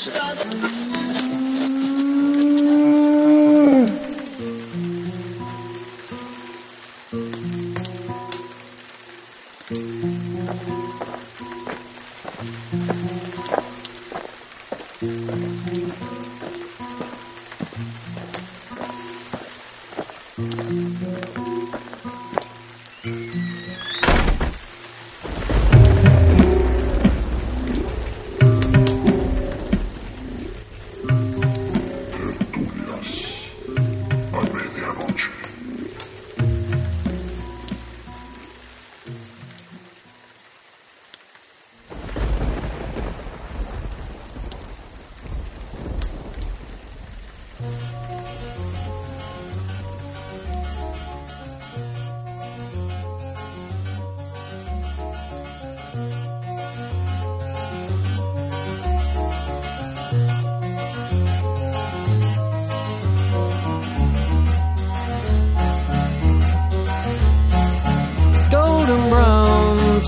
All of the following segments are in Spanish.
Stop.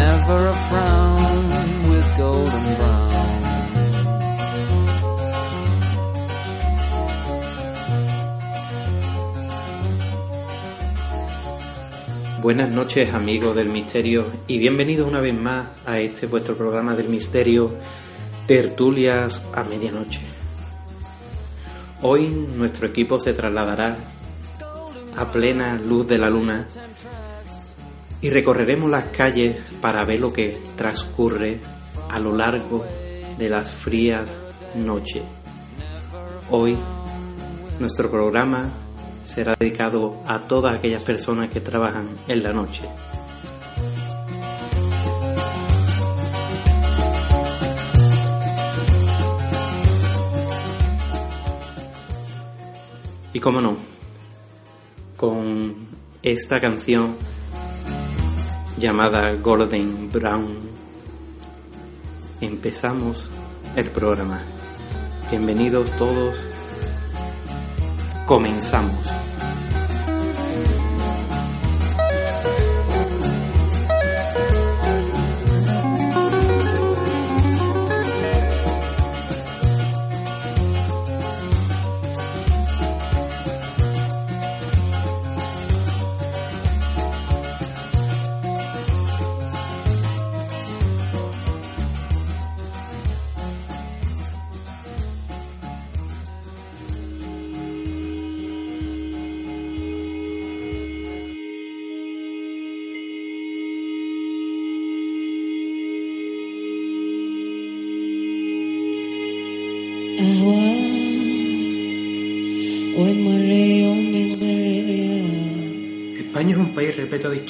never a frown with golden brown. Buenas noches amigos del misterio y bienvenidos una vez más a este vuestro programa del misterio Tertulias a medianoche. Hoy nuestro equipo se trasladará a plena luz de la luna y recorreremos las calles para ver lo que transcurre a lo largo de las frías noches. Hoy nuestro programa será dedicado a todas aquellas personas que trabajan en la noche. Y cómo no, con esta canción llamada Golden Brown, empezamos el programa. Bienvenidos todos. Comenzamos.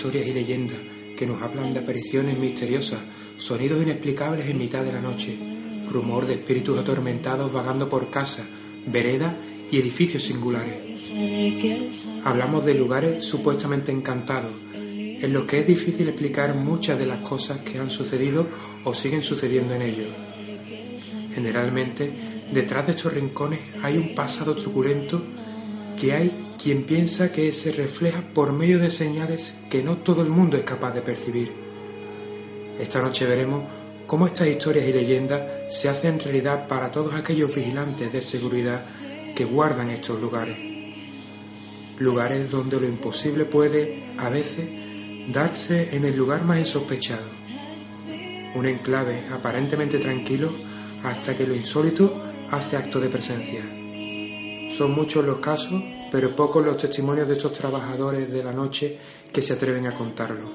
Historias y leyendas que nos hablan de apariciones misteriosas, sonidos inexplicables en mitad de la noche, rumor de espíritus atormentados vagando por casas, veredas y edificios singulares. Hablamos de lugares supuestamente encantados, en los que es difícil explicar muchas de las cosas que han sucedido o siguen sucediendo en ellos. Generalmente, detrás de estos rincones hay un pasado truculento que hay quien piensa que se refleja por medio de señales que no todo el mundo es capaz de percibir. Esta noche veremos cómo estas historias y leyendas se hacen realidad para todos aquellos vigilantes de seguridad que guardan estos lugares. Lugares donde lo imposible puede, a veces, darse en el lugar más insospechado. un enclave aparentemente tranquilo hasta que lo insólito hace acto de presencia. Son muchos los casos, pero pocos los testimonios de estos trabajadores de la noche que se atreven a contarlo.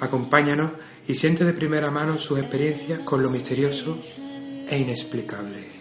Acompáñanos y siente de primera mano sus experiencias con lo misterioso e inexplicable.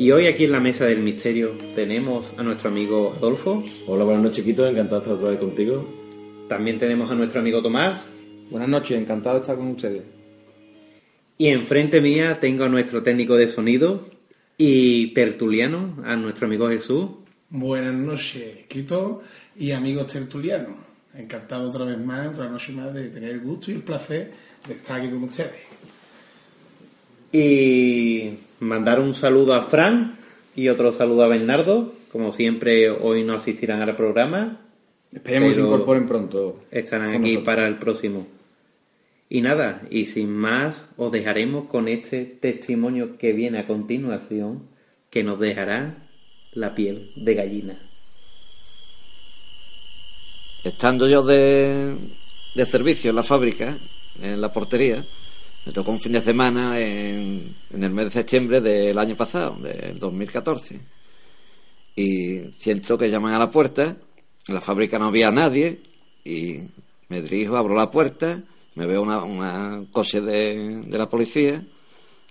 Y hoy aquí en la mesa del misterio tenemos a nuestro amigo Adolfo. Hola, buenas noches, Quito. Encantado de estar otra vez contigo. También tenemos a nuestro amigo Tomás. Buenas noches, encantado de estar con ustedes. Y enfrente mía tengo a nuestro técnico de sonido y tertuliano, a nuestro amigo Jesús. Buenas noches, Quito y amigos tertulianos. Encantado otra vez más, otra noche más, de tener el gusto y el placer de estar aquí con ustedes. Y mandar un saludo a Fran y otro saludo a Bernardo. Como siempre, hoy no asistirán al programa. Esperemos que se incorporen pronto. Estarán aquí nosotros. para el próximo. Y nada, y sin más, os dejaremos con este testimonio que viene a continuación, que nos dejará la piel de gallina. Estando yo de, de servicio en la fábrica, en la portería, me tocó un fin de semana en, en el mes de septiembre del año pasado, del 2014. Y siento que llaman a la puerta, en la fábrica no había nadie, y me dirijo, abro la puerta, me veo una, una coche de, de la policía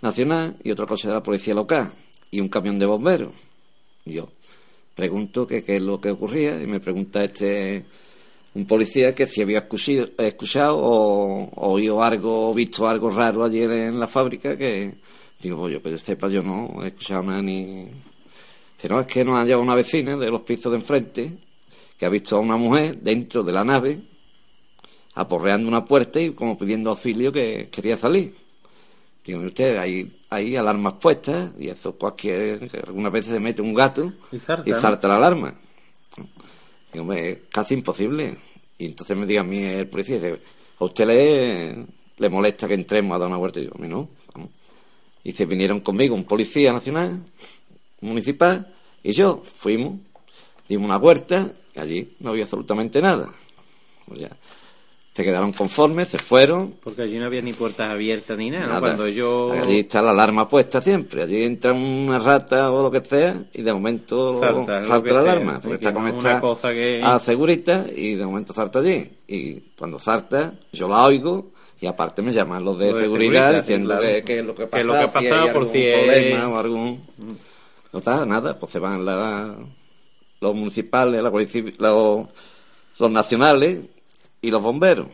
nacional y otro coche de la policía local, y un camión de bomberos. Yo pregunto qué es lo que ocurría, y me pregunta este un policía que si había escuchado o, oído algo, o visto algo raro ayer en la fábrica, que digo, pues yo que yo sepa, yo no he escuchado nada ni... Dice, no, es que nos ha llegado una vecina de los pisos de enfrente que ha visto a una mujer dentro de la nave aporreando una puerta y como pidiendo auxilio que quería salir. Digo, usted, hay, hay alarmas puestas y eso cualquier... algunas veces se mete un gato Y salta, y ¿no? salta la alarma. Digo, hombre, es casi imposible. Y entonces me diga a mí el policía, dice, ¿a usted le, le molesta que entremos a dar una vuelta? Y digo, a mí no. Y se vinieron conmigo un policía nacional, municipal, y yo. Fuimos, dimos una vuelta, y allí no había absolutamente nada. Pues ya, se quedaron conformes, se fueron, Porque allí no había ni puertas abiertas ni nada, ¿no? Nada. Cuando yo... Allí está la alarma puesta siempre. Allí entra una rata o lo que sea y de momento Salta, salta, la sea. alarma. Porque que está con no es esta una cosa que- a segurita y de momento salta allí. Y cuando salta, yo la oigo y aparte me llaman los de seguridad, seguridad, sí, diciendo claro. que, lo que Que pasa, lo que ha si hay pasado por algún si es- problema o algún... Total, nada, pues se van la- los municipales, la los, los nacionales y los bomberos.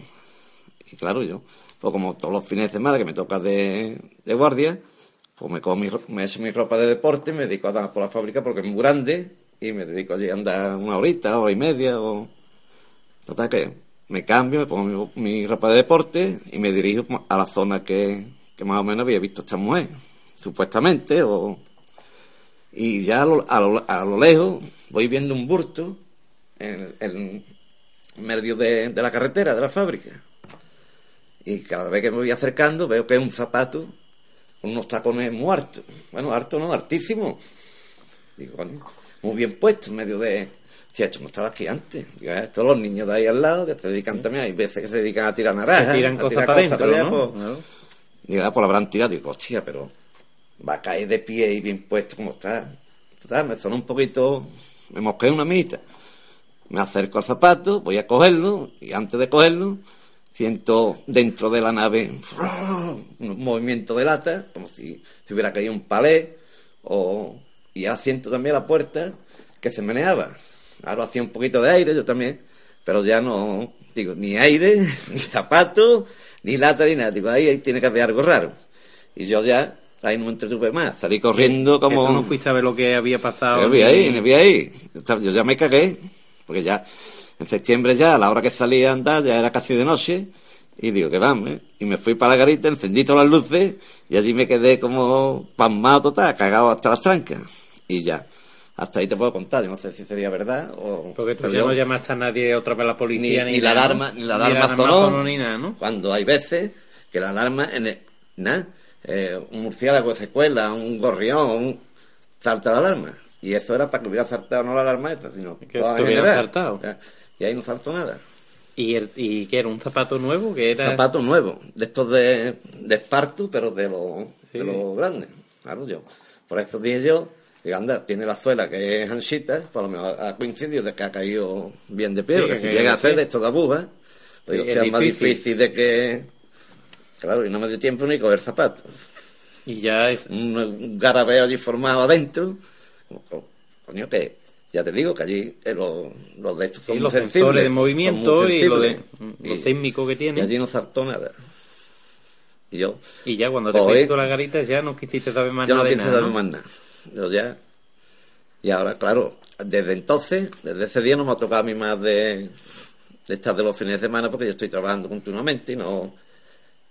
Y claro, yo, pues como todos los fines de semana que me toca de, de guardia, pues me, cojo mi, me echo mi ropa de deporte, me dedico a andar por la fábrica porque es muy grande y me dedico allí a andar una horita, hora y media o... Total que me cambio, me pongo mi, ropa de deporte y me dirijo a la zona que, que más o menos había visto esta mujer, supuestamente, o... Y ya a lo, a lo- a lo lejos voy viendo un burto en medio de, de la carretera, de la fábrica. Y cada vez que me voy acercando veo que es un zapato con unos tacones muy hartos. Bueno, harto no, hartísimo. Digo, coño, muy bien puesto en medio de... Tía, esto no estaba aquí antes. Digo, "Ah, estos los niños de ahí al lado que se dedican también, hay veces que se dedican a tirar naranjas. Tiran cosas tirar para allá, ¿no? pues, Claro. Digo, ah, pues la habrán tirado. Digo, hostia, pero va a caer de pie y bien puesto como está. Total, me sonó un poquito, me mosqué una mitad. Me acerco al zapato, voy a cogerlo y antes de cogerlo siento dentro de la nave un movimiento de lata, como si, si hubiera caído un palé, o, y ya siento también la puerta que se meneaba. Ahora hacía un poquito de aire, yo también, pero ya no, digo, ni aire, ni zapato, ni lata, ni nada. Digo, ahí, ahí tiene que haber algo raro. Y yo ya, ahí no me entretuve más, salí corriendo como... tú no fuiste a ver lo que había pasado. Me vi ahí, me vi ahí. Yo Yo ya me cagué, porque ya en septiembre ya, a la hora que salí a andar, ya era casi de noche, y digo, que vamos, ¿eh? Y me fui para la garita, encendí todas las luces, y allí me quedé como pasmado total, cagado hasta las trancas. Y ya, Hasta ahí te puedo contar, yo no sé si sería verdad o... Porque yo- no llamaste a nadie otra vez a la ni, policía ni, ni la alarma, ¿no? ni la alarma sonó, sonó ni nada, ¿no? Cuando hay veces que la alarma, en el- nada, eh, un murciélago se cuela, un gorrión, un- salta la alarma. Y eso era para que hubiera saltado no la alarma esta, sino Que estuviera saltado. Sea, Y ahí no saltó nada. ¿Y, el, ¿Y qué era? ¿Un zapato nuevo? que era Zapatos nuevos, de estos de, de esparto, pero de los Sí. de los grandes. Claro, yo. Por eso dije yo, digo, anda, tiene la suela que es anchita, por lo menos ha coincidido de que ha caído bien de pie, Sí, porque que si llega a hacer esto de aguja, digo, Sí, es es más difícil. difícil de que... Claro, y no me dio tiempo ni coger zapatos. Y ya es... Un, un garabeo allí formado adentro. Coño, que ya te digo que allí eh, los, los de estos son los sensores de movimiento y lo de- lo sísmico que tiene. Y allí no saltó nada. Y yo, Y ya cuando te Hoy- pintó la garita ya no quisiste saber más yo no nada de pienso nada, darme ¿no? más nada. Yo ya. Y ahora, claro, desde entonces, desde ese día no me ha tocado a mí más de, de estar de los fines de semana porque yo estoy trabajando continuamente y no.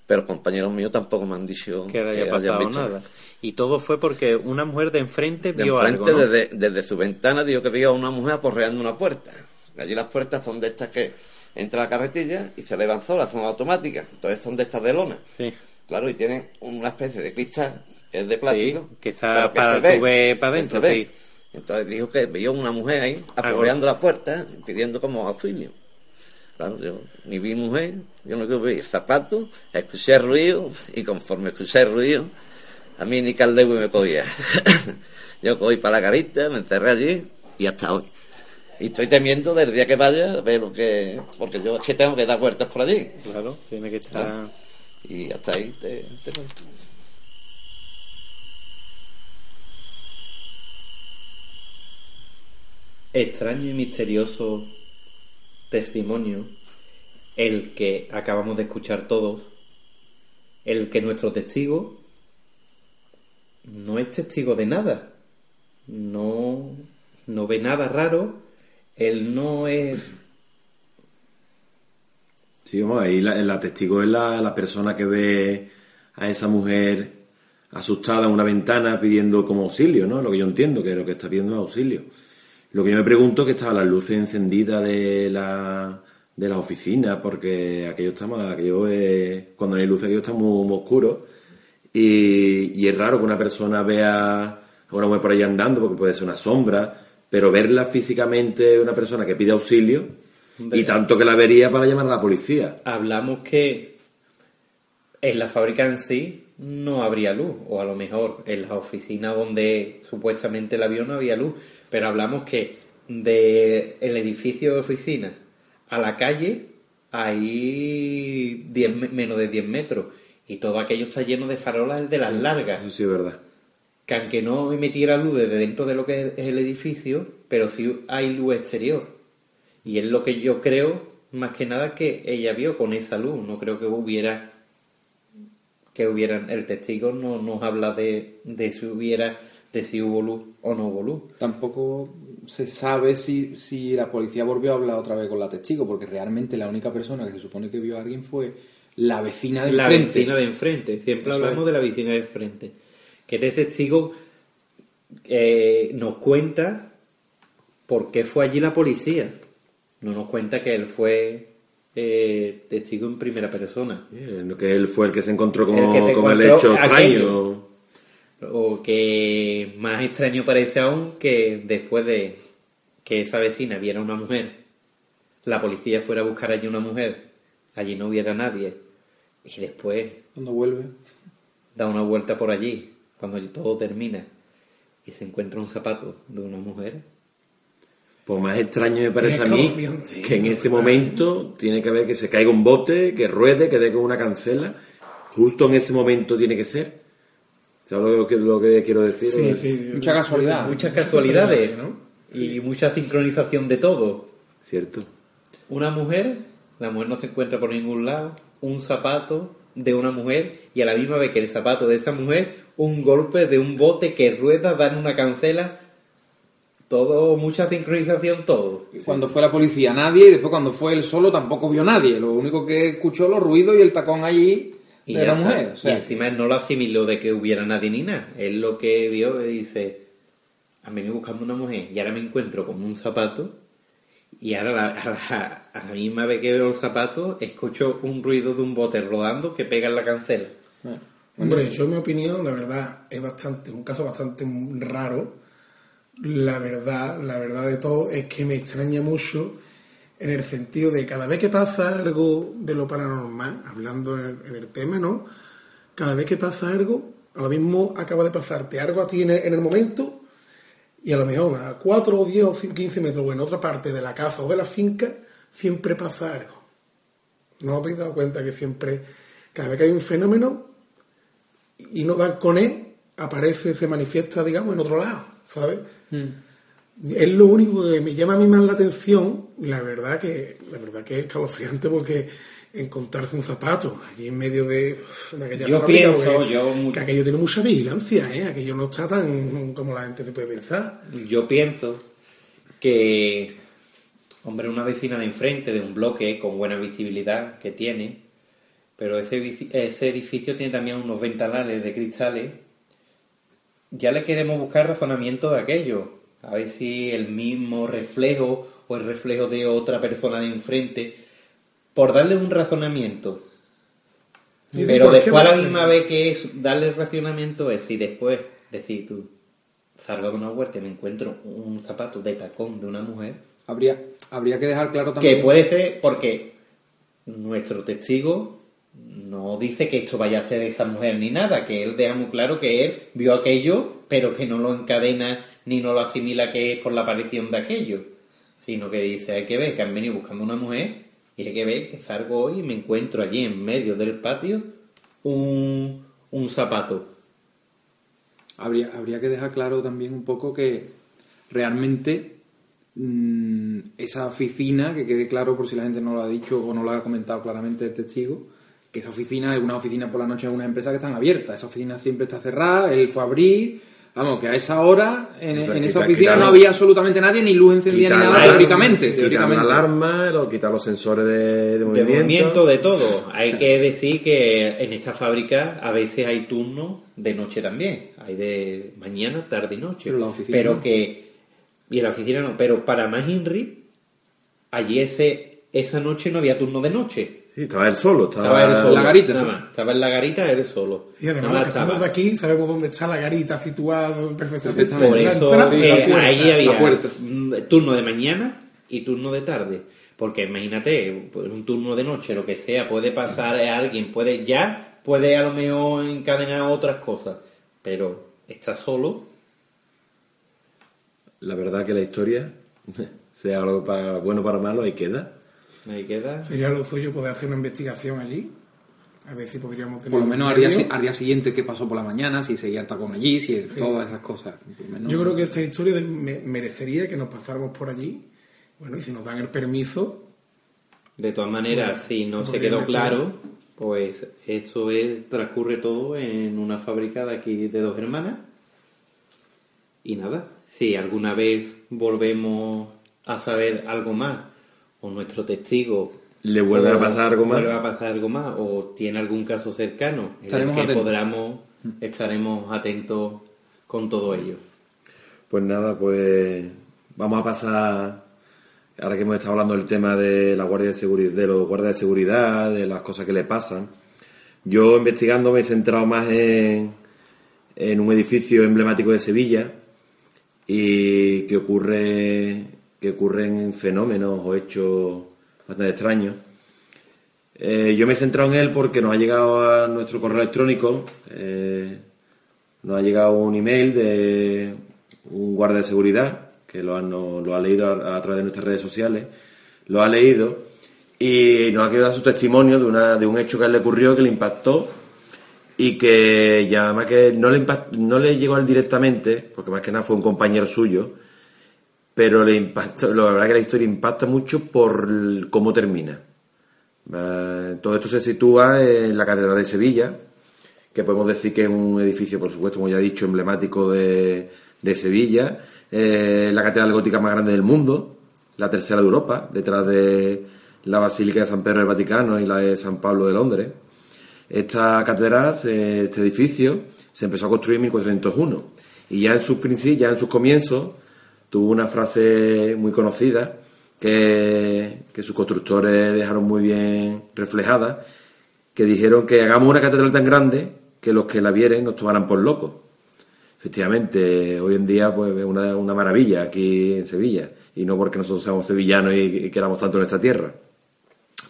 Pero compañeros míos tampoco me han dicho Que haya pasado nada. Y todo fue porque una mujer de enfrente De vio enfrente, algo, ¿no? desde, desde su ventana, dijo que vio a una mujer aporreando una puerta. Allí las puertas son de estas que entra la carretilla y se elevan solas, son automáticas. Entonces son de estas de lona. Sí. Claro, y tienen una especie de cristal que es de plástico. Sí, que está para ve, para adentro, sí. Entonces dijo que vio una mujer ahí Ah, aporreando la puerta, pidiendo como auxilio. Claro, yo ni vi mujer, yo no vi zapatos, escuché ruido y conforme escuché ruido, a mí ni Caldewi me podía. yo cogí para la carita, me encerré allí y hasta hoy. Y estoy temiendo del día que vaya, ver lo que. Porque yo es que tengo que dar vueltas por allí. Claro, tiene que estar... Claro. Y hasta ahí te, te cuento. extraño y misterioso testimonio, el que acabamos de escuchar todos, el que nuestro testigo no es testigo de nada, no, no ve nada raro, él no es... Sí, vamos, ahí la, testigo es la, la persona que ve a esa mujer asustada en una ventana pidiendo como auxilio, ¿no? Lo que yo entiendo, que lo que está pidiendo es auxilio. Lo que yo me pregunto es que estaban las luces encendidas de la de las oficinas, porque aquello está más, aquello es, cuando no hay luces aquello está muy, muy oscuro. Y, y es raro que una persona vea a una mujer por ahí andando, porque puede ser una sombra, pero verla físicamente una persona que pide auxilio, Hombre. y tanto que la vería para llamar a la policía. Hablamos que en la fábrica en sí no habría luz, o a lo mejor en la oficina donde supuestamente el avión no había luz, pero hablamos que de el edificio de oficina a la calle hay 10 me- menos de 10 metros y todo aquello está lleno de farolas de las largas Eso sí es verdad. que aunque no emitiera luz desde dentro de lo que es el edificio, pero sí hay luz exterior. Y es lo que yo creo, más que nada, que ella vio con esa luz. No creo que hubiera. que hubieran. El testigo no nos habla de, de si hubiera. De si hubo luz o no hubo luz. Tampoco se sabe si, si la policía volvió a hablar otra vez con la testigo, porque realmente la única persona que se supone que vio a alguien fue la vecina de la enfrente. vecina de enfrente. Siempre Eso hablamos es. de la vecina de enfrente. Que este testigo eh, nos cuenta por qué fue allí la policía. No nos cuenta que él fue eh, testigo en primera persona. Eh, Que él fue el que se encontró con, El que se con el hecho aquello. extraño. O que más extraño parece aún que después de que esa vecina viera una mujer, la policía fuera a buscar allí una mujer, allí no hubiera nadie, y después Cuando vuelve. da una vuelta por allí, cuando todo termina, y se encuentra un zapato de una mujer. Pues más extraño me parece a mí que en ese momento tiene que haber que se caiga un bote, que ruede, que dé con una cancela. Justo en ese momento tiene que ser. ¿Sabes lo que, lo que quiero decir? Sí, sí. Mucha casualidad. Muchas casualidades, ¿no? Y mucha sincronización de todo. Cierto. Una mujer, la mujer no se encuentra por ningún lado, un zapato de una mujer y a la misma vez que el zapato de esa mujer, un golpe de un bote que rueda, dan una cancela, todo, mucha sincronización, todo. Cuando fue la policía nadie y después cuando fue él solo tampoco vio nadie. Lo único que escuchó los ruidos y el tacón allí Y de la mujer. O sea, y encima él no lo asimiló de que hubiera nadie ni nada. Él lo que vio y dice, han venido buscando una mujer y ahora me encuentro con un zapato y ahora la- a la, a la misma vez que veo el zapato escucho un ruido de un bote rodando que pega en la cancela. Hombre, yo en mi opinión, la verdad, es bastante, un caso bastante raro. La verdad, la verdad de todo es que me extraña mucho en el sentido de cada vez que pasa algo de lo paranormal, hablando en el, tema, ¿no? Cada vez que pasa algo, a lo mismo acaba de pasarte algo a ti en el, en el momento y a lo mejor a 4 o 10 o 15 metros o en otra parte de la casa o de la finca siempre pasa algo. ¿No os habéis dado cuenta que siempre, cada vez que hay un fenómeno, y no dan con él, aparece, se manifiesta, digamos, en otro lado, ¿sabes? Es lo único que me llama a mí más la atención y la verdad que la verdad que es escalofriante porque encontrarse un zapato allí en medio de, de aquella Yo fábrica, pienso, porque- yo que aquello tiene mucha vigilancia, ¿eh? aquello no está tan como la gente se puede pensar. Yo pienso que, hombre, una vecina de enfrente de un bloque con buena visibilidad que tiene, pero ese, ese edificio tiene también unos ventanales de cristales, ya le queremos buscar razonamiento de aquello, a ver si el mismo reflejo o el reflejo de otra persona de enfrente, por darle un razonamiento. Y Pero después a la misma vez que es darle razonamiento es si después decir tú salgo de una huerta y me encuentro un zapato de tacón de una mujer Habría, habría que dejar claro también... que puede ser porque nuestro testigo no dice que esto vaya a hacer esa mujer ni nada, que él deja muy claro que él vio aquello, pero que no lo encadena ni no lo asimila que es por la aparición de aquello, sino que dice, hay que ver que han venido buscando una mujer y hay que ver que salgo hoy y me encuentro allí en medio del patio un, un zapato. Habría, habría que dejar claro también un poco que realmente mm, esa oficina, que quede claro por si la gente no lo ha dicho o no lo ha comentado claramente el testigo, que esa oficina es una oficina por la noche en una empresa que están abiertas. Esa oficina siempre está cerrada, él fue a abrir. Vamos, que a esa hora en, O sea, en quita- esa oficina quitar- no había absolutamente nadie, ni luz encendida ni nada, la- teóricamente. quitar teóricamente. la alarma, lo- quitar los sensores de, de De movimiento. movimiento, de todo. Hay que decir que en esta fábrica a veces hay turnos de noche también. Hay de mañana, tarde y noche. Pero la oficina Pero no. que... Y en la oficina no. Pero para más Inri, allí ese, esa noche no había turno de noche. Sí, estaba él solo. Estaba, Estaba él solo. la garita. Nada más. Estaba en la garita él solo. Y además, los que estamos de aquí sabemos dónde está la garita situado perfectamente. Por La eso entrada y que la puerta. ahí había mm, turno de mañana y turno de tarde. Porque imagínate, pues, un turno de noche, lo que sea, puede pasar a alguien, puede ya, puede a lo mejor encadenar otras cosas. Pero está solo, La verdad que la historia, sea algo para, bueno o para malo, ahí queda. Ahí queda. Sería lo suyo poder hacer una investigación allí. A ver si podríamos tener. Por lo menos al día, al siguiente qué pasó por la mañana, si seguía el tacón allí, si todas esas cosas. Menos- Yo creo que esta historia de- me- merecería que nos pasáramos por allí. Bueno, y si nos dan el permiso, De todas maneras, Bueno, si no se quedó claro, pues eso es, transcurre todo en una fábrica de aquí de dos hermanas. Y nada, si alguna vez volvemos a saber algo más, o nuestro testigo Le vuelve a pasar algo más. vuelve a pasar algo más, o tiene algún caso cercano, en Estaremos el que atentos. podamos, estaremos atentos con todo ello. Pues nada, pues vamos a pasar, ahora que hemos estado hablando del tema de la guardia de seguridad, de los guardias de seguridad, de las cosas que le pasan. Yo investigando me he centrado más en, en un edificio emblemático de Sevilla y que ocurre que ocurren fenómenos o hechos bastante extraños. Eh, yo me he centrado en él porque nos ha llegado a nuestro correo electrónico, eh, nos ha llegado un email de un guardia de seguridad que lo ha, leído a, través de nuestras redes sociales, lo ha leído y nos ha querido dar su testimonio de, una, de un hecho que a él le ocurrió que le impactó y que ya más que no le, impact- no le llegó a él directamente, porque más que nada fue un compañero suyo, pero le impactó, la verdad que la historia impacta mucho por cómo termina. Eh, Todo esto se sitúa en la Catedral de Sevilla, que podemos decir que es un edificio, por supuesto, como ya he dicho, emblemático de, de Sevilla, eh, la catedral gótica más grande del mundo, la tercera de Europa, detrás de la Basílica de San Pedro del Vaticano y la de San Pablo de Londres. Esta catedral, este edificio, se empezó a construir en 1401 Y ya en sus principios, ya en sus comienzos, tuvo una frase muy conocida que, que sus constructores dejaron muy bien reflejada, que dijeron que hagamos una catedral tan grande que los que la vieren nos tomaran por locos. Efectivamente, hoy en día pues es una, una maravilla aquí en Sevilla, y no porque nosotros seamos sevillanos y, y queramos tanto en esta tierra.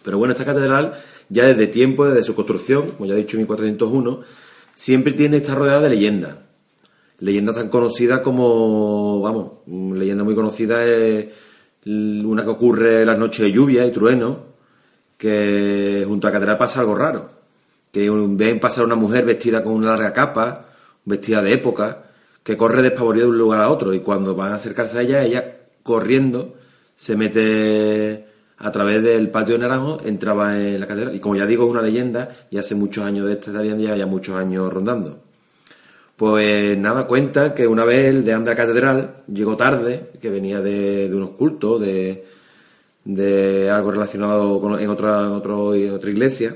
Pero bueno, esta catedral, ya desde tiempo, desde su construcción, como ya he dicho en 1401, siempre tiene esta rodeada de leyendas. Leyendas tan conocidas como, vamos, leyenda muy conocida es una que ocurre en las noches de lluvia y trueno, que junto a la catedral pasa algo raro. Que ven pasar una mujer vestida con una larga capa, vestida de época, que corre despavorida de un lugar a otro y cuando van a acercarse a ella, ella corriendo se mete a través del patio de Naranjo, entraba en la catedral. Y como ya digo, es una leyenda y hace muchos años de esta leyenda, ya muchos años rondando. Pues nada, cuenta que una vez el de Anda Catedral llegó tarde, que venía de, de unos cultos, de, de algo relacionado con, en, otra, otro, otra iglesia,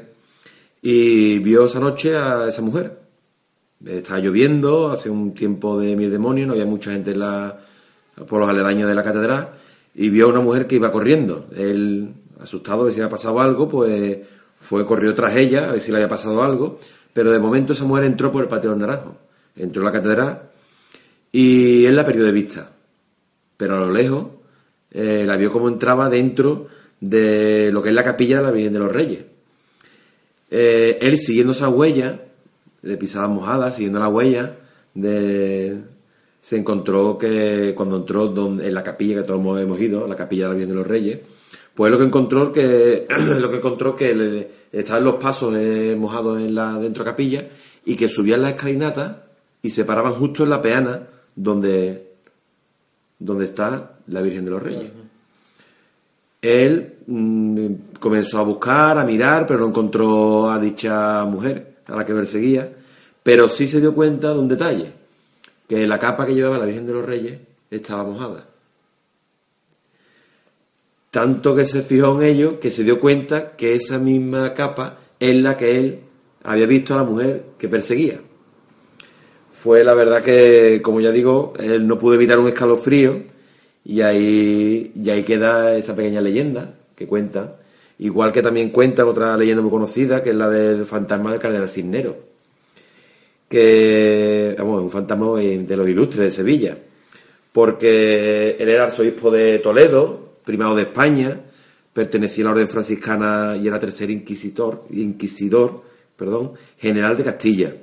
y vio esa noche a esa mujer. Estaba lloviendo, hace un tiempo de mi demonio, no había mucha gente en la, por los aledaños de la catedral, y vio a una mujer que iba corriendo. Él, asustado de si había pasado algo, pues fue, corrió tras ella, a ver si le había pasado algo, pero de momento esa mujer entró por el patio del naranjo entró a la catedral y él la perdió de vista. Pero a lo lejos eh, la vio como entraba dentro de lo que es la capilla de la Virgen de los Reyes. Eh, él siguiendo esa huella de pisadas mojadas, siguiendo la huella, de, se encontró que cuando entró en la capilla que todos hemos ido, la capilla de la Virgen de los Reyes, pues lo que encontró que lo que encontró que estaban los pasos eh, mojados en la dentro de la capilla y que subían la escalinata y se paraban justo en la peana donde, donde está la Virgen de los Reyes. Él mmm, comenzó a buscar, a mirar, pero no encontró a dicha mujer a la que perseguía, pero sí se dio cuenta de un detalle, que la capa que llevaba la Virgen de los Reyes estaba mojada. Tanto que se fijó en ello que se dio cuenta que esa misma capa es la que él había visto a la mujer que perseguía fue la verdad que, como ya digo, él no pudo evitar un escalofrío y ahí, y ahí queda esa pequeña leyenda que cuenta. Igual que también cuenta otra leyenda muy conocida, que es la del fantasma del cardenal Cisnero, que vamos, un fantasma de los ilustres de Sevilla, porque él era arzobispo de Toledo, primado de España, pertenecía a la orden franciscana y era tercer inquisidor, inquisidor perdón, general de Castilla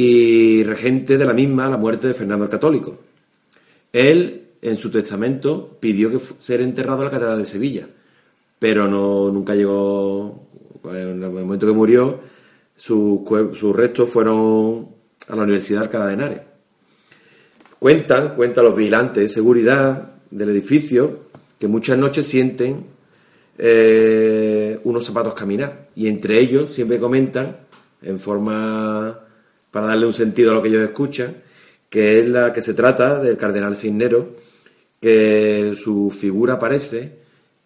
y regente de la misma la muerte de Fernando el Católico. Él, en su testamento, pidió que ser enterrado en la Catedral de Sevilla, pero no, nunca llegó, en el momento que murió, sus, sus restos fueron a la Universidad de Alcalá de Henares. Cuentan, cuentan los vigilantes de seguridad del edificio, que muchas noches sienten eh, unos zapatos caminar, y entre ellos siempre comentan, en forma para darle un sentido a lo que ellos escuchan, que es la que se trata del cardenal Cisnero, que su figura aparece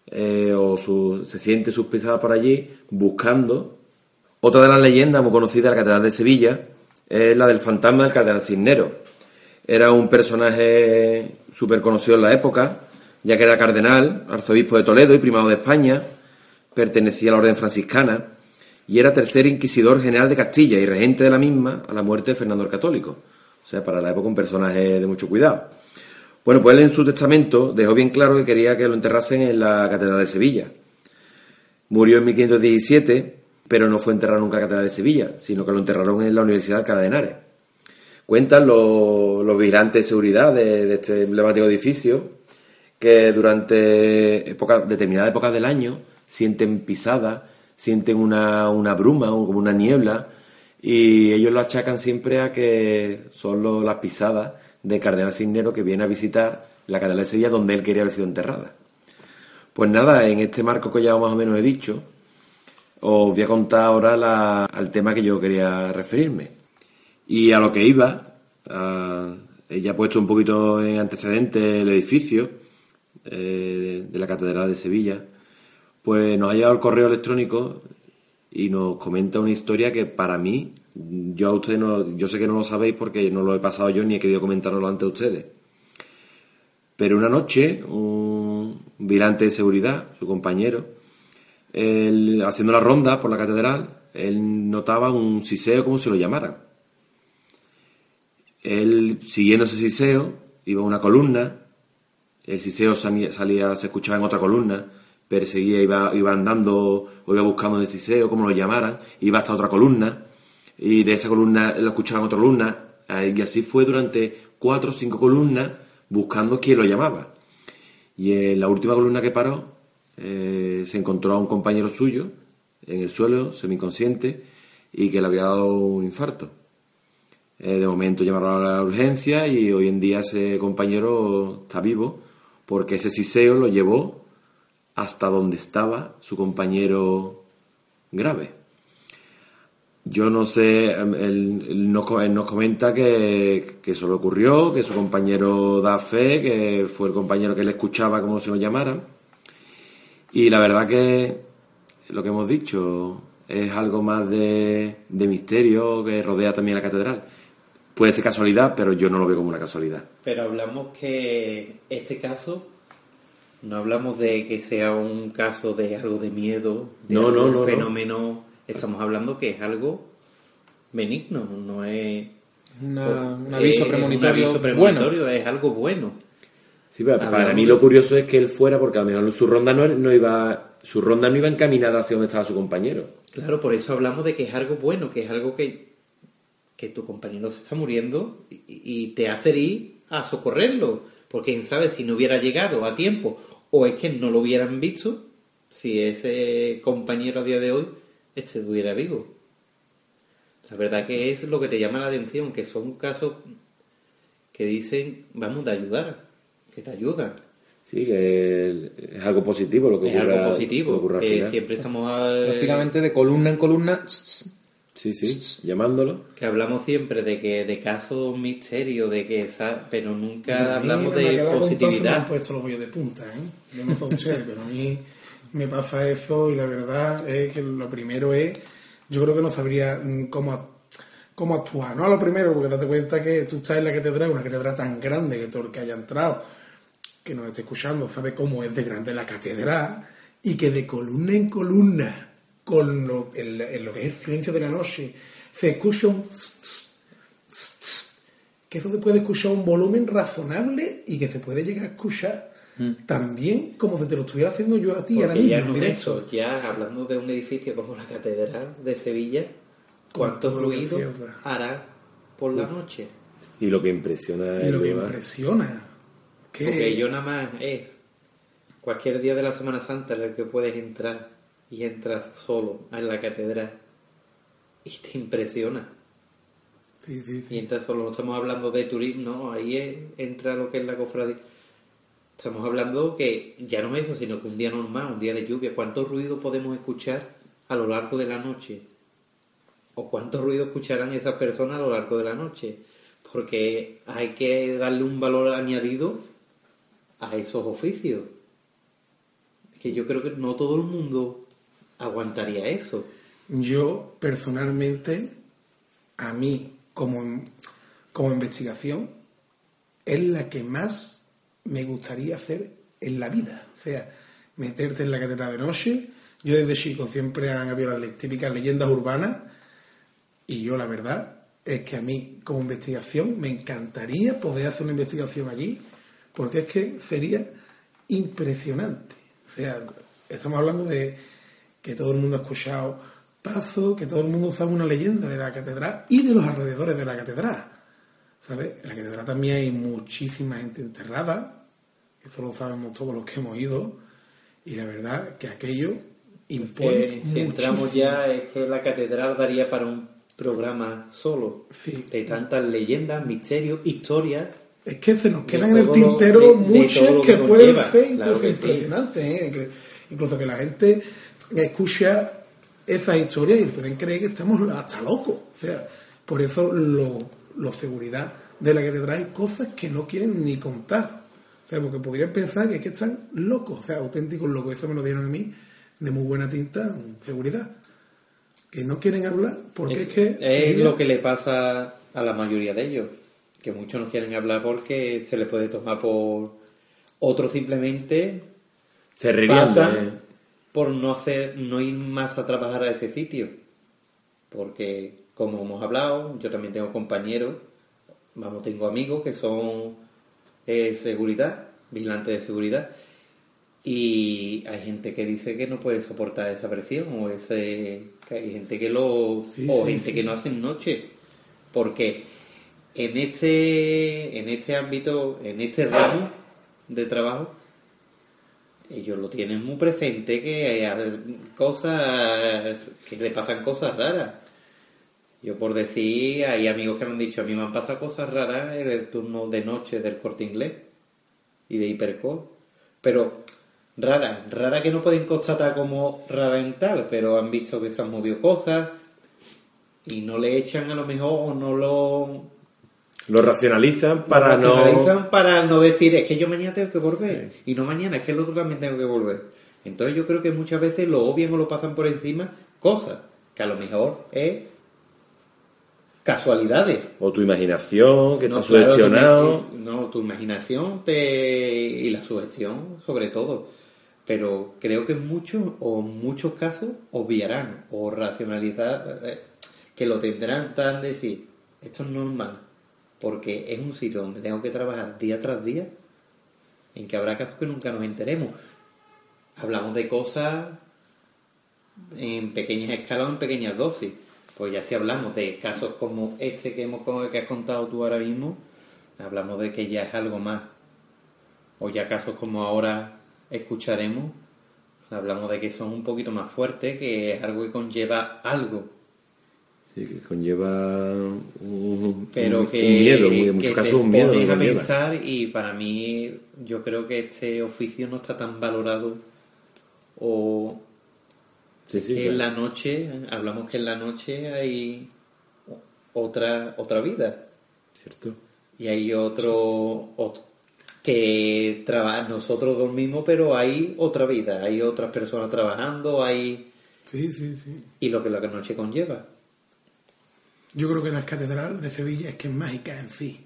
eh, o su, se siente sus pisadas por allí buscando. Otra de las leyendas muy conocidas de la Catedral de Sevilla es la del fantasma del cardenal Cisnero. Era un personaje súper conocido en la época, ya que era cardenal, arzobispo de Toledo y primado de España, pertenecía a la orden franciscana y era tercer inquisidor general de Castilla y regente de la misma a la muerte de Fernando el Católico. O sea, para la época un personaje de mucho cuidado. Bueno, pues él en su testamento dejó bien claro que quería que lo enterrasen en la Catedral de Sevilla. Murió en 1517, pero no fue enterrado nunca en la Catedral de Sevilla, sino que lo enterraron en la Universidad de Alcalá. Cuentan los, los vigilantes de seguridad de, de, este emblemático edificio que durante época, determinadas épocas del año sienten pisadas sienten una, una bruma o como una niebla y ellos lo achacan siempre a que son las pisadas de Cardenal Cisnero que viene a visitar la Catedral de Sevilla donde él quería haber sido enterrada. Pues nada, en este marco que ya más o menos he dicho, os voy a contar ahora la, al tema que yo quería referirme. Y a lo que iba, a, ya he puesto un poquito en antecedente el edificio eh, de la Catedral de Sevilla, pues nos ha llegado el correo electrónico y nos comenta una historia que para mí yo a ustedes no, yo sé que no lo sabéis porque no lo he pasado yo ni he querido comentarlo ante ustedes. Pero una noche, un vigilante de seguridad, su compañero, él, haciendo la ronda por la catedral, él notaba un siseo, como se lo llamaran. Él, siguiendo ese siseo, iba a una columna, el siseo salía, salía, se escuchaba en otra columna, perseguía, iba, iba andando o iba buscando el siseo, como lo llamaran, iba hasta otra columna, y de esa columna lo escuchaba en otra columna, y así fue durante cuatro o cinco columnas buscando quién lo llamaba. Y en la última columna que paró, eh, se encontró a un compañero suyo en el suelo, semi-inconsciente, y que le había dado un infarto. Eh, de momento llamaron a la urgencia y hoy en día ese compañero está vivo porque ese siseo lo llevó hasta donde estaba su compañero grave. Yo no sé, él, nos, comenta que, que, eso le ocurrió, que su compañero da fe, que fue el compañero que le escuchaba como se lo llamara. Y la verdad que lo que hemos dicho es algo más de, de misterio que rodea también la catedral. Puede ser casualidad, pero yo no lo veo como una casualidad. Pero hablamos que este caso, no hablamos de que sea un caso de algo de miedo, de no, fenómeno, estamos hablando que es algo benigno, no es... Una, un aviso premonitorio, un aviso premonitorio es algo bueno. Sí, pero para mí lo curioso es que él fuera, porque a lo mejor su ronda no, no iba, su ronda no iba encaminada hacia donde estaba su compañero. Claro, por eso hablamos de que es algo bueno, que es algo que, que tu compañero se está muriendo y, te hace ir a socorrerlo. Porque quién sabe si no hubiera llegado a tiempo o es que no lo hubieran visto, si ese compañero a día de hoy estuviera vivo. La verdad que es lo que te llama la atención, que son casos que dicen, vamos, de ayudar que te ayuda. Sí, que es algo positivo lo que es algo positivo. Que siempre estamos prácticamente de columna en columna. Sí, sí, llamándolo. Que hablamos siempre de que de casos misterio, de que pero nunca hablamos de positividad. Me han puesto los de punta, ¿eh? Yo no sé ustedes, pero a mí me pasa eso y la verdad es que lo primero es, yo creo que no sabría mm, cómo cómo actuar, ¿no? A lo primero, porque date cuenta que tú estás en la catedral, una catedral tan grande que todo el que haya entrado que nos esté escuchando sabe cómo es de grande la catedral y que de columna en columna, con lo, en, lo que es el silencio de la noche, se escucha un que eso se puede escuchar un volumen razonable y que se puede llegar a escuchar mm. también como si te lo estuviera haciendo yo a ti ahora mismo ya en directo. ya hablando de un edificio como la catedral de Sevilla, ¿cuánto ruido hará por la noche? Y lo que impresiona y lo que impresiona porque yo nada más es cualquier día de la Semana Santa en el que puedes entrar y entras solo en la catedral y te impresiona. Sí, sí, Y entras solo, no estamos hablando de turismo, ahí entra lo que es la cofradía. Estamos hablando que ya no es eso, sino que un día normal, un día de lluvia, ¿cuánto ruido podemos escuchar a lo largo de la noche? ¿O cuánto ruido escucharán esas personas a lo largo de la noche? Porque hay que darle un valor añadido a esos oficios. Que yo creo que no todo el mundo aguantaría eso. Yo, personalmente, a mí, como, como investigación, es la que más me gustaría hacer en la vida. O sea, meterte en la catedral de noche. Yo desde chico siempre han habido las típicas leyendas urbanas y yo la verdad es que a mí como investigación me encantaría poder hacer una investigación allí porque es que sería impresionante. O sea, estamos hablando de que todo el mundo ha escuchado Pazo, que todo el mundo sabe una leyenda de la catedral y de los alrededores de la catedral. ¿Sabes? En la catedral también hay muchísima gente enterrada, eso lo sabemos todos los que hemos ido, y la verdad que aquello impone. si entramos ya, es que la catedral daría para un programa solo de tantas leyendas, misterios, historias es que se nos quedan en el tintero muchas que, pueden ser incluso impresionantes. ¿eh? Incluso que la gente escucha esas historias y pueden creer que estamos hasta locos. O sea, por eso lo, seguridad de la catedral hay cosas que no quieren ni contar. O sea, porque podrían pensar que es que están locos, o sea, auténticos locos. Eso me lo dieron a mí de muy buena tinta, seguridad. que no quieren hablar porque es, Es, que... es lo que le pasa a la mayoría de ellos, que muchos no quieren hablar porque se les puede tomar por otros simplemente Se pasan por no hacer, no ir más a trabajar a ese sitio, porque como hemos hablado, yo también tengo compañeros, vamos, tengo amigos que son eh, seguridad, vigilantes de seguridad, y hay gente que dice que no puede soportar esa presión o ese que hay gente que lo Sí, o sí, gente sí. que no hacen noche porque en este en este ámbito en este ramo de trabajo ellos lo tienen muy presente que hay cosas que le pasan cosas raras. Yo por decir hay amigos que me han dicho a mí me han pasado cosas raras en el turno de noche del corte inglés y de hipercore pero rara, rara que no pueden constatar como rara en tal, pero han visto que se han movido cosas y no le echan a lo mejor o no lo, Lo racionalizan para lo racionalizan no... para no decir es que yo mañana tengo que volver y no mañana, es que el otro también tengo que volver. Entonces yo creo que muchas veces lo obvian o lo pasan por encima cosas que a lo mejor es casualidades. O tu imaginación, que No, está claro, sugestionado. tu- no, tu imaginación te, y la sugestión, sobre todo. Pero creo que en muchos o muchos casos obviarán o racionalidad eh, que lo tendrán tan de decir, esto es normal, porque es un sitio donde tengo que trabajar día tras día, en que habrá casos que nunca nos enteremos. Hablamos de cosas en pequeñas escalas o en pequeñas dosis. Pues ya si hablamos de casos como este que hemos que has contado tú ahora mismo, hablamos de que ya es algo más. O ya casos como ahora escucharemos, hablamos de que son un poquito más fuertes, que es algo que conlleva algo. Sí, que conlleva un, Pero un- que, un miedo, muy- en que muchos casos un miedo. pones que a pensar y para mí yo creo que este oficio no está tan valorado o Sí, sí, que en la noche, hablamos que en la noche hay otra otra vida ¿Cierto? y hay otro, ot- que traba- nosotros dormimos pero hay otra vida, hay otras personas trabajando, hay Sí, sí, sí. y lo que la noche conlleva. Yo creo que la catedral de Sevilla es que es mágica en sí.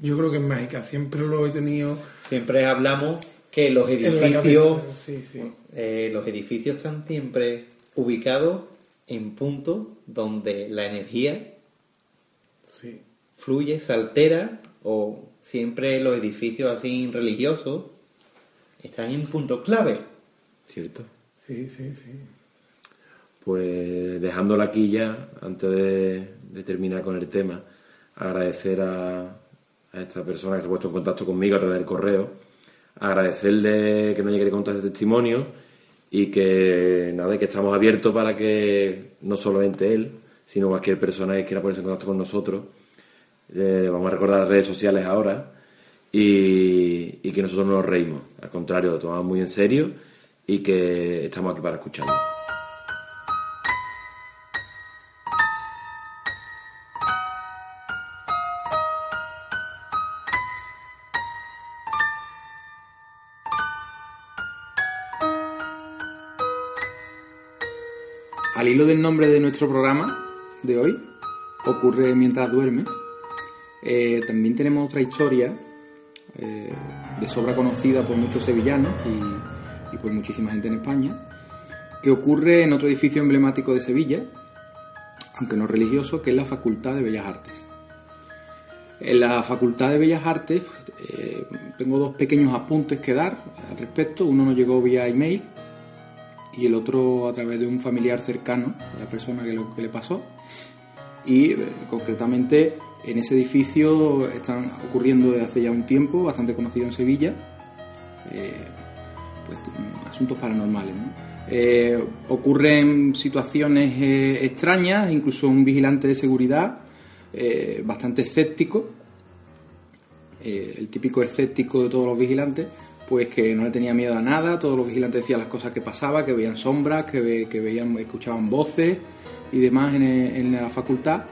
Yo creo que es mágica. Siempre lo he tenido Siempre hablamos que los edificios cabeza. Sí, sí. Eh, los edificios están siempre ubicados en puntos donde la energía Sí. fluye, se altera, o siempre los edificios así religiosos están en puntos clave. ¿Cierto? Sí, sí, sí. Pues dejándola aquí ya, antes de, de terminar con el tema, agradecer a, a esta persona que se ha puesto en contacto conmigo a través del correo, agradecerle que nos haya querido contar este testimonio y que nada, que estamos abiertos para que no solamente él, sino cualquier persona que quiera ponerse en contacto con nosotros. Eh, vamos a recordar las redes sociales ahora y, y que nosotros no nos reímos, al contrario, lo tomamos muy en serio y que estamos aquí para escucharlo. Del nombre de nuestro programa de hoy, ocurre mientras duermes, eh, también tenemos otra historia eh, de sobra conocida por muchos sevillanos y, y por muchísima gente en España, que ocurre en otro edificio emblemático de Sevilla, aunque no religioso, que es la Facultad de Bellas Artes. En la Facultad de Bellas Artes eh, tengo dos pequeños apuntes que dar al respecto. Uno nos llegó vía email y el otro a través de un familiar cercano a la persona que, lo, que le pasó. Y eh, concretamente en ese edificio están ocurriendo desde hace ya un tiempo, bastante conocido en Sevilla, eh, pues, mm, asuntos paranormales. ¿no? Eh, ocurren situaciones extrañas, incluso un vigilante de seguridad bastante escéptico, el típico escéptico de todos los vigilantes, pues que no le tenía miedo a nada, todos los vigilantes decían las cosas que pasaban, que veían sombras, que, que veían, escuchaban voces y demás en, el- en la facultad.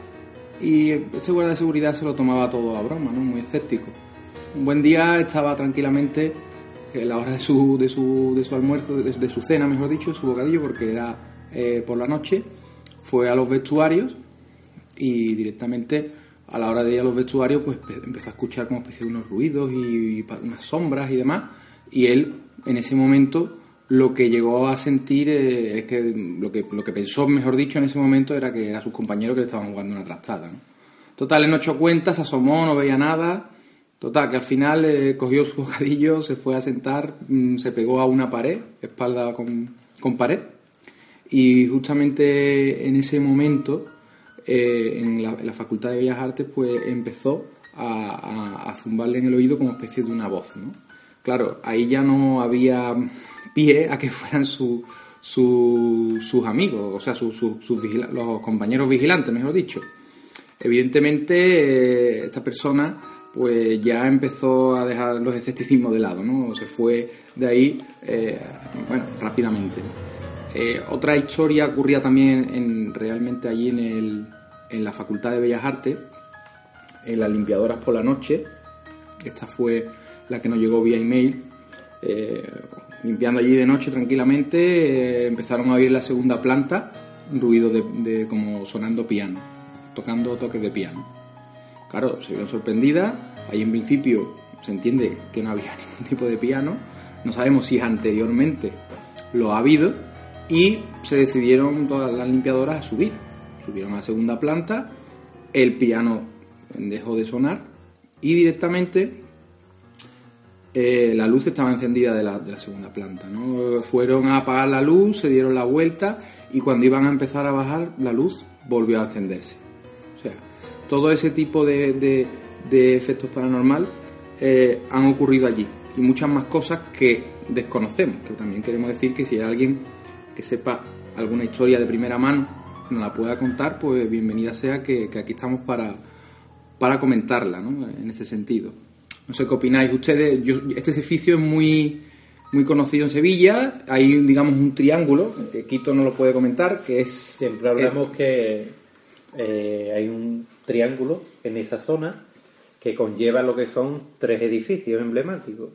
Y este guardia de seguridad se lo tomaba todo a broma, ¿no? Muy escéptico. Un buen día estaba tranquilamente en la hora de su, de su, de su almuerzo, de, su cena, mejor dicho, su bocadillo, porque era eh, por la noche, fue a los vestuarios y directamente a la hora de ir a los vestuarios pues empe- empezó a escuchar como especie de unos ruidos y, unas sombras y demás y él en ese momento lo que llegó a sentir eh, es que lo que lo que pensó mejor dicho en ese momento era que era sus compañeros que le estaban jugando una trastada ¿no? total él no echó cuenta se asomó no veía nada total que al final eh, cogió su bocadillo se fue a sentar mm, se pegó a una pared espalda con, con pared y justamente en ese momento, eh, en, la, en Facultad de Bellas Artes, pues empezó a, zumbarle en el oído como especie de una voz. Claro, ahí ya no había pie a que fueran su- su- sus amigos, o sea, su- su- sus vigila- los compañeros vigilantes, mejor dicho. Evidentemente, eh, esta persona pues ya empezó a dejar los escepticismos de lado, ¿no? Se fue de ahí, eh, bueno, rápidamente. Eh, otra historia ocurría también en, realmente allí en, el, en la Facultad de Bellas Artes, en las limpiadoras por la noche. Esta fue la que nos llegó vía email. Eh, limpiando allí de noche tranquilamente, eh, empezaron a oír la segunda planta ruido de, de como sonando piano, tocando toques de piano. Claro, se vieron sorprendidas. Ahí en principio se entiende que no había ningún tipo de piano. No sabemos si anteriormente lo ha habido. Y se decidieron todas las limpiadoras a subir. Subieron a la segunda planta. El piano dejó de sonar. Y directamente eh, la luz estaba encendida de la, de la segunda planta. ¿no? Fueron a apagar la luz, se dieron la vuelta y cuando iban a empezar a bajar, la luz volvió a encenderse. O sea, todo ese tipo de, de- efectos paranormal eh, han ocurrido allí y muchas más cosas que desconocemos. Que también queremos decir que si hay alguien que sepa alguna historia de primera mano, nos la pueda contar, pues bienvenida sea que, que aquí estamos para, para comentarla, ¿no? En ese sentido. No sé qué opináis ustedes. Yo- este edificio es muy, muy conocido en Sevilla. Hay, digamos, un triángulo, que Quito no lo puede comentar, que es... Siempre hablamos que eh, hay un triángulo en esa zona que conlleva lo que son tres edificios emblemáticos.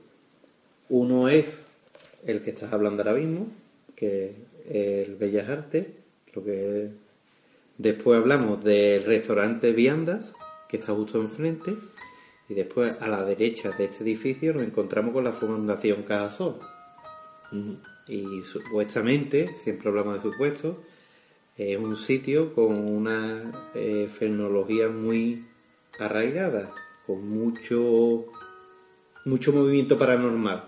Uno es el que estás hablando ahora mismo, que es el Bellas Artes, lo que después hablamos del restaurante Viandas, que está justo enfrente, y después a la derecha de este edificio nos encontramos con la Fundación Cajasol. Y supuestamente, siempre hablamos de supuestos, es un sitio con una eh, fenología muy arraigada, con mucho mucho movimiento paranormal.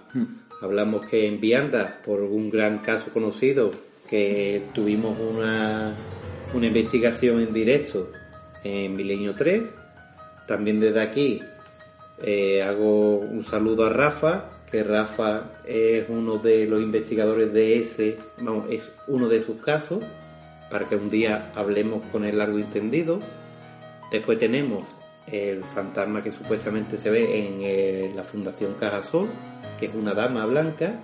Hablamos que en Vianda, por un gran caso conocido, que tuvimos una, una investigación en directo en Milenio 3. También desde aquí eh, hago un saludo a Rafa, que Rafa es uno de los investigadores de ese, es uno de sus casos, para que un día hablemos con el largo entendido. Después tenemos el fantasma que supuestamente se ve en eh, la Fundación Cajasol, que es una dama blanca,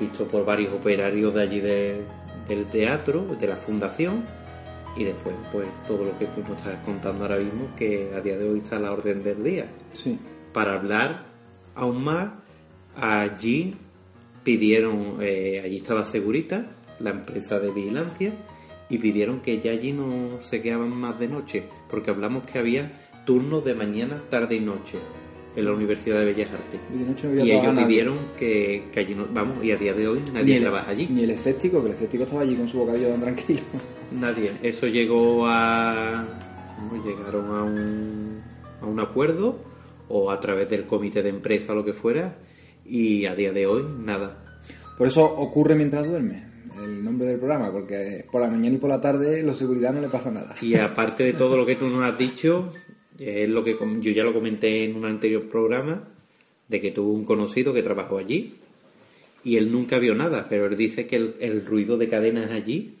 visto por varios operarios de allí de- del teatro, de la fundación, y después pues todo lo que tú nos estás contando ahora mismo, que a día de hoy está a la orden del día. Sí. Para hablar aún más, allí pidieron, eh, allí estaba Segurita, la empresa de vigilancia, y pidieron que ya allí no se quedaban más de noche, porque hablamos que había turnos de mañana, tarde y noche en la Universidad de Bellas Artes. Y de noche no había Y ellos pidieron que, que allí no, vamos, y a día de hoy nadie el- trabaja allí. Ni el escéptico, que el escéptico estaba allí con su bocadillo tan tranquilo. Nadie. Eso llegó a. llegaron a un, a un acuerdo o a través del comité de empresa o lo que fuera y a día de hoy nada. Por eso ocurre mientras duerme, el nombre del programa, porque por la mañana y por la tarde los seguridad no le pasa nada. Y aparte de todo lo que tú nos has dicho, es lo que com- yo ya lo comenté en un anterior programa, de que tuvo un conocido que trabajó allí y él nunca vio nada, pero él dice que el, el ruido de cadenas allí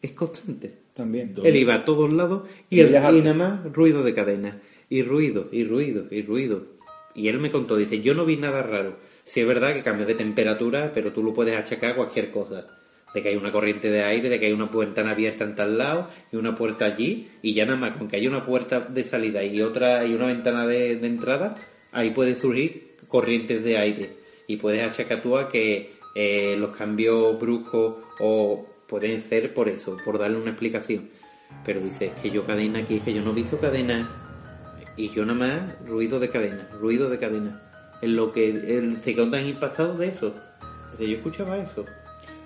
es constante. También. Él iba a todos lados y, Bellas y nada más ruido de cadena. Y ruido, y ruido, y ruido. Y él me contó, dice, yo no vi nada raro. Sí es verdad que cambia de temperatura, pero tú lo puedes achacar a cualquier cosa. De que hay una corriente de aire, de que hay una puerta abierta en tal lado y una puerta allí. Y ya nada más, con que haya una puerta de salida y otra y una ventana de, entrada, ahí pueden surgir corrientes de aire. Y puedes achacar a que eh, los cambios bruscos o pueden ser por eso, por darle una explicación. Pero dice, es que yo cadena aquí, es que yo no he visto cadena. Y yo nada más ruido de cadena, ruido de cadena. En lo que él se quedó tan impactado de eso. Yo escuchaba eso.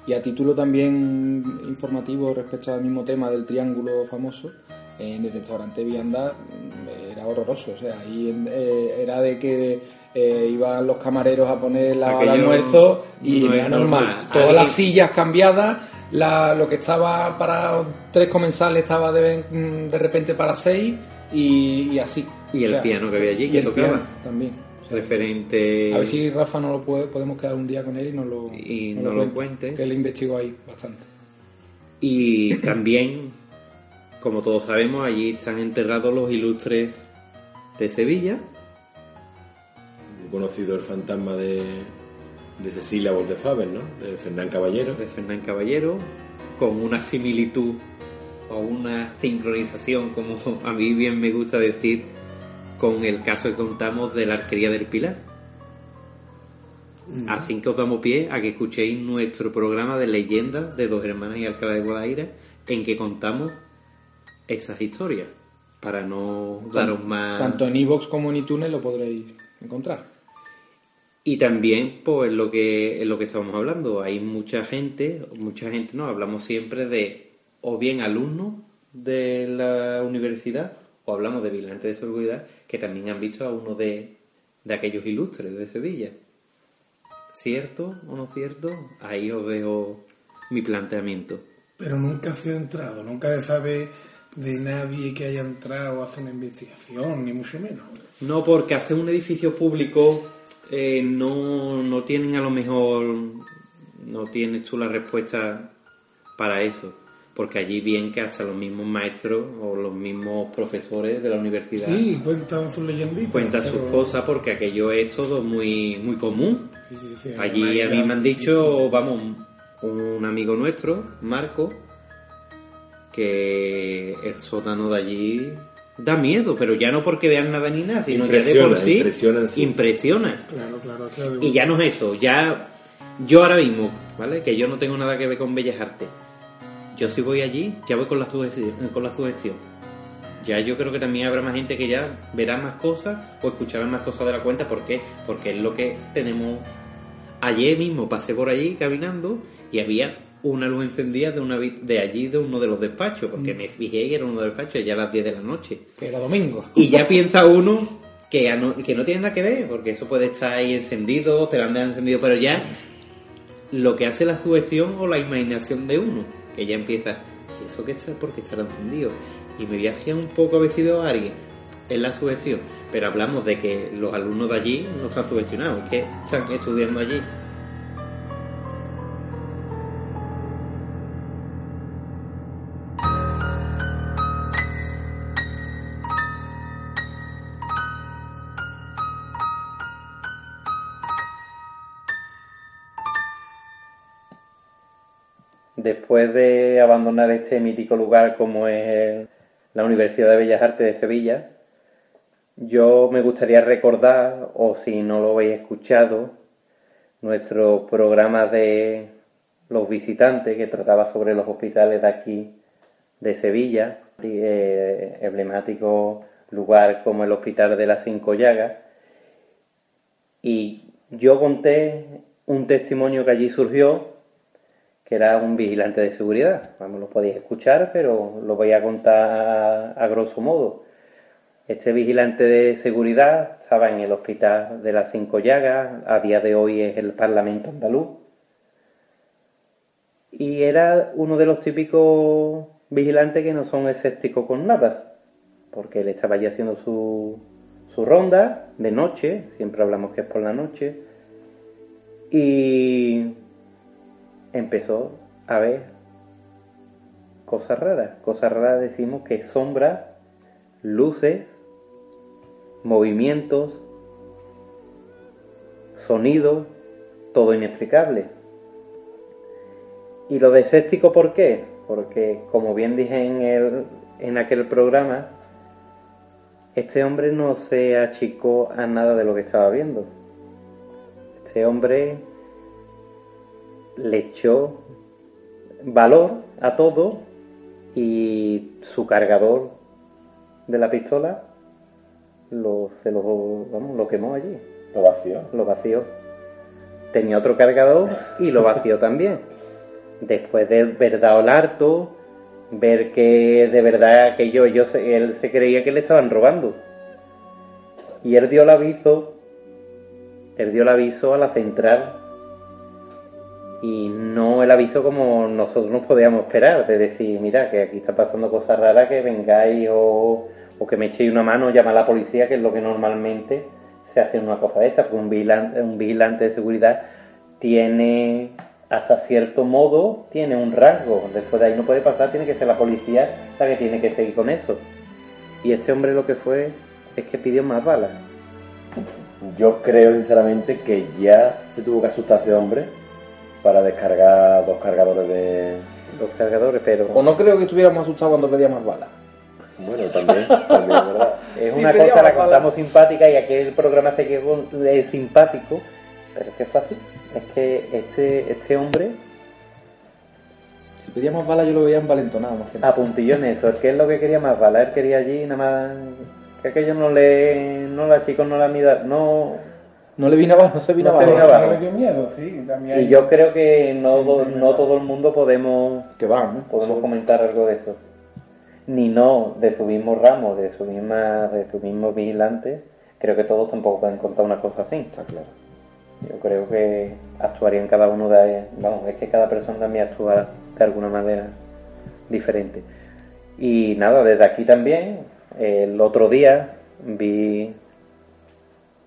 Y a título también informativo respecto al mismo tema del triángulo famoso, en el restaurante Vianda mm, era horroroso. O sea, ahí eh, era de que eh, iban los camareros a poner la Aquello almuerzo y no era normal. normal. Todas las sillas cambiadas, la- lo que estaba para tres comensales estaba de, mm, de repente para seis y, y así. Y el sea, piano que había allí, que el tocaba. también. Referente. a ver si Rafa no lo puede, podemos quedar un día con él y nos lo, Y nos nos lo cuente. Que él investigó ahí bastante. Y también, como todos sabemos, allí están enterrados los ilustres de Sevilla. Muy conocido el fantasma de, de Cecilia Boldefaber, ¿no? De Fernán Caballero. de Fernán Caballero, con una similitud o una sincronización, como a mí bien me gusta decir, con el caso que contamos de la arquería del Pilar. Así que os damos pie a que escuchéis nuestro programa de leyendas de dos hermanas y Alcalá de Guadaira, en que contamos esas historias, para no daros más... Tanto en iVoox como en iTunes lo podréis encontrar. Y también, pues, lo que, lo que estábamos hablando, hay mucha gente, mucha gente, ¿no? Hablamos siempre de, o bien alumnos de la universidad, o hablamos de vigilantes de seguridad, que también han visto a uno de, de aquellos ilustres de Sevilla. ¿Cierto o no cierto? Ahí os dejo mi planteamiento. Pero nunca se ha entrado, nunca se sabe de nadie que haya entrado a hacer una investigación, ni mucho menos. No, porque hacer un edificio público eh, no, no tienen a lo mejor, no tienes tú la respuesta para eso. Porque allí bien que hasta los mismos maestros o los mismos profesores de la universidad Sí, cuentan sus leyenditas. cuentan sus cosas porque aquello es todo muy, muy común. Sí, sí, sí, Allí a mí me han dicho, vamos, un amigo nuestro, Marco, que el sótano de allí da miedo, pero ya no porque vean nada ni nada, sino ya de por Impresiona, sí impresiona impresiona. Claro, claro. claro. Y ya no es eso, ya yo ahora mismo, ¿vale? Que yo no tengo nada que ver con Bellas Artes. Yo si voy allí, ya voy con la sugestión, con la sugestión. Ya yo creo que también habrá más gente que ya verá más cosas o escuchará más cosas de la cuenta. ¿Por qué? Porque es lo que tenemos. Ayer mismo pasé por allí caminando y había una luz encendida de una de allí de uno de los despachos, porque me fijé y era uno de los despachos ya a las 10 de la noche. Que era domingo. Y ya piensa uno que, no, que no tiene nada que ver, porque eso puede estar ahí encendido, te lo han encendido, pero ya lo que hace la sugestión o la imaginación de uno, que ya empieza, ¿y eso que está? porque estará encendido? Y me viajé un poco a ver si veo a alguien. Es la sugestión, pero hablamos de que los alumnos de allí no están sugestionados, es que están estudiando allí. Después de abandonar este mítico lugar como es la Universidad de Bellas Artes de Sevilla, yo me gustaría recordar, o si no lo habéis escuchado, nuestro programa de los visitantes que trataba sobre los hospitales de aquí de Sevilla, eh, emblemático lugar como el Hospital de las Cinco Llagas. Y yo conté un testimonio que allí surgió, que era un vigilante de seguridad. Vamos, lo podéis escuchar, pero lo voy a contar a, grosso modo. Este vigilante de seguridad estaba en el hospital de las Cinco Llagas, a día de hoy es el Parlamento andaluz, y era uno de los típicos vigilantes que no son escépticos con nada, porque él estaba allí haciendo su, su ronda de noche, siempre hablamos que es por la noche, y empezó a ver cosas raras. Cosas raras decimos que sombras, luces, movimientos, sonidos, todo inexplicable. ¿Y lo de escéptico por qué? Porque, como bien dije en, el, en aquel programa, este hombre no se achicó a nada de lo que estaba viendo. Este hombre le echó valor a todo y su cargador de la pistola lo, se lo, vamos, lo quemó allí. Lo vació. Lo vació. Tenía otro cargador y lo vació también. Después de ver dado el harto, ver que de verdad que yo, yo se- él se creía que le estaban robando. Y él dio el aviso, él dio el aviso a la central y no el aviso como nosotros nos podíamos esperar, de decir, mira, que aquí está pasando cosas raras, que vengáis o, o que me echéis una mano, llama a la policía, que es lo que normalmente se hace en una cosa de estas, porque un vigilante, un vigilante de seguridad tiene, hasta cierto modo, tiene un rasgo, después de ahí no puede pasar, tiene que ser la policía la que tiene que seguir con eso. Y este hombre lo que fue es que pidió más balas. Yo creo sinceramente que ya se tuvo que asustar ese hombre para descargar dos cargadores de. Dos cargadores, pero... O no creo que estuviéramos asustados cuando pedía más balas. Bueno, también, también, es ¿verdad? Es Sí, una cosa, la contamos simpática y aquel programa se quedó es simpático, pero es que es fácil. Es que este, este hombre Si pedía más balas yo lo veía envalentonado más que nada. a puntillo en eso, es que es lo que quería más balas, él quería allí nada más que aquello no le, no la chicos no la mida, no, No le vino abajo, no se vino No se abajo. vino abajo. No le dio miedo, sí. También y yo creo que no, no todo el mundo podemos, Que van, ¿no? podemos comentar algo de eso. Ni no de su mismo ramo, de su misma, de su mismo vigilante, creo que todos tampoco pueden contar una cosa así. Está claro. Yo creo que actuarían cada uno de vamos, es que cada persona también actúa de alguna manera diferente. Y nada, desde aquí también, el otro día vi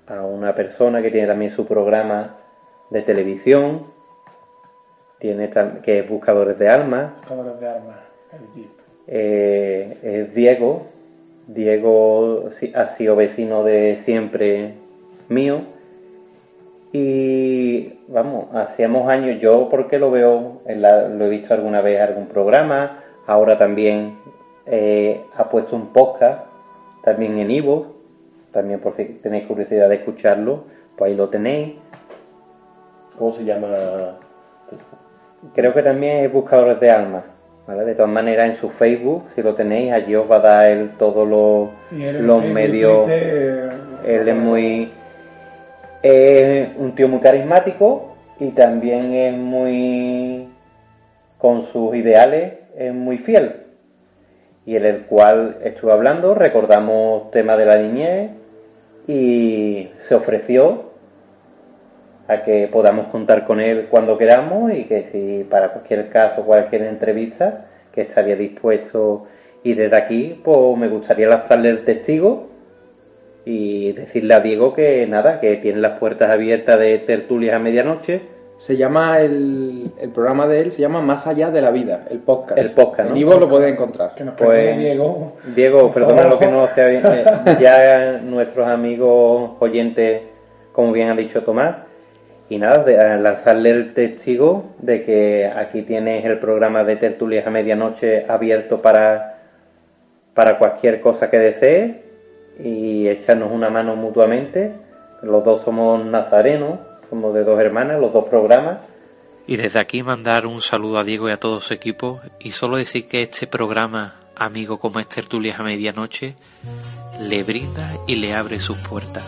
a una persona que tiene también su programa de televisión, tiene que es Buscadores de Almas, Buscadores de Jeep. eh, es Diego. Diego ha sido vecino de siempre mío. Y vamos, hacíamos años, yo porque lo veo, en la- lo he visto alguna vez en algún programa, ahora también eh, ha puesto un podcast, también en Ivo, también por si tenéis curiosidad de escucharlo, pues ahí lo tenéis. ¿Cómo se llama? Creo que también es Buscadores de Almas. ¿vale? De todas maneras, en su Facebook, si lo tenéis, allí os va a dar él todos los, Sí, los medios. Él es muy. Es un tío muy carismático y también es muy. Con sus ideales, es muy fiel. Y en el cual estuve hablando, recordamos temas de la niñez y se ofreció a que podamos contar con él cuando queramos y que si para cualquier caso, cualquier entrevista, que estaría dispuesto y desde aquí, pues me gustaría lanzarle el testigo y decirle a Diego que nada, que tiene las puertas abiertas de tertulias a medianoche. Se llama el, el programa de él, se llama Más allá de la vida, el podcast. El podcast, ¿no? En Ivo lo pueden encontrar. Que nos Pues- Diego. Diego, perdona lo que no sea bien. eh, ya nuestros amigos oyentes, como bien ha dicho Tomás, y nada, de, lanzarle el testigo de que aquí tienes el programa de tertulias a medianoche abierto para, para cualquier cosa que desees y echarnos una mano mutuamente. Los dos somos nazarenos, somos de dos hermanas, los dos programas. Y desde aquí mandar un saludo a Diego y a todo su equipo y solo decir que este programa, amigo como es Tertulias a Medianoche, le brinda y le abre sus puertas.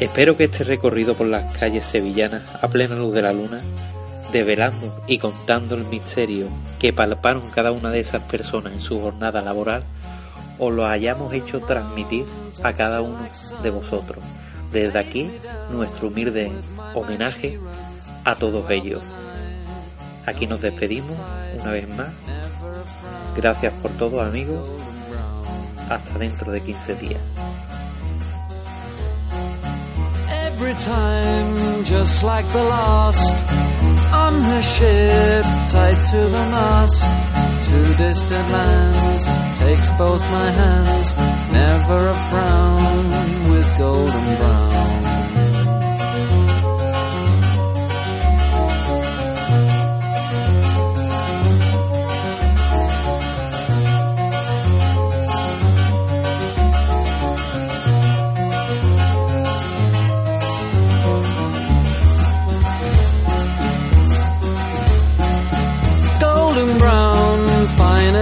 Espero que este recorrido por las calles sevillanas a plena luz de la luna, develando y contando el misterio que palparon cada una de esas personas en su jornada laboral, os lo hayamos hecho transmitir a cada uno de vosotros. Desde aquí, nuestro humilde homenaje a todos ellos. Aquí nos despedimos una vez más. Gracias por todo, amigos. Hasta dentro de 15 días. Time, just like the last, on her ship, tied to the mast, to distant lands, takes both my hands, never a frown, with golden brown.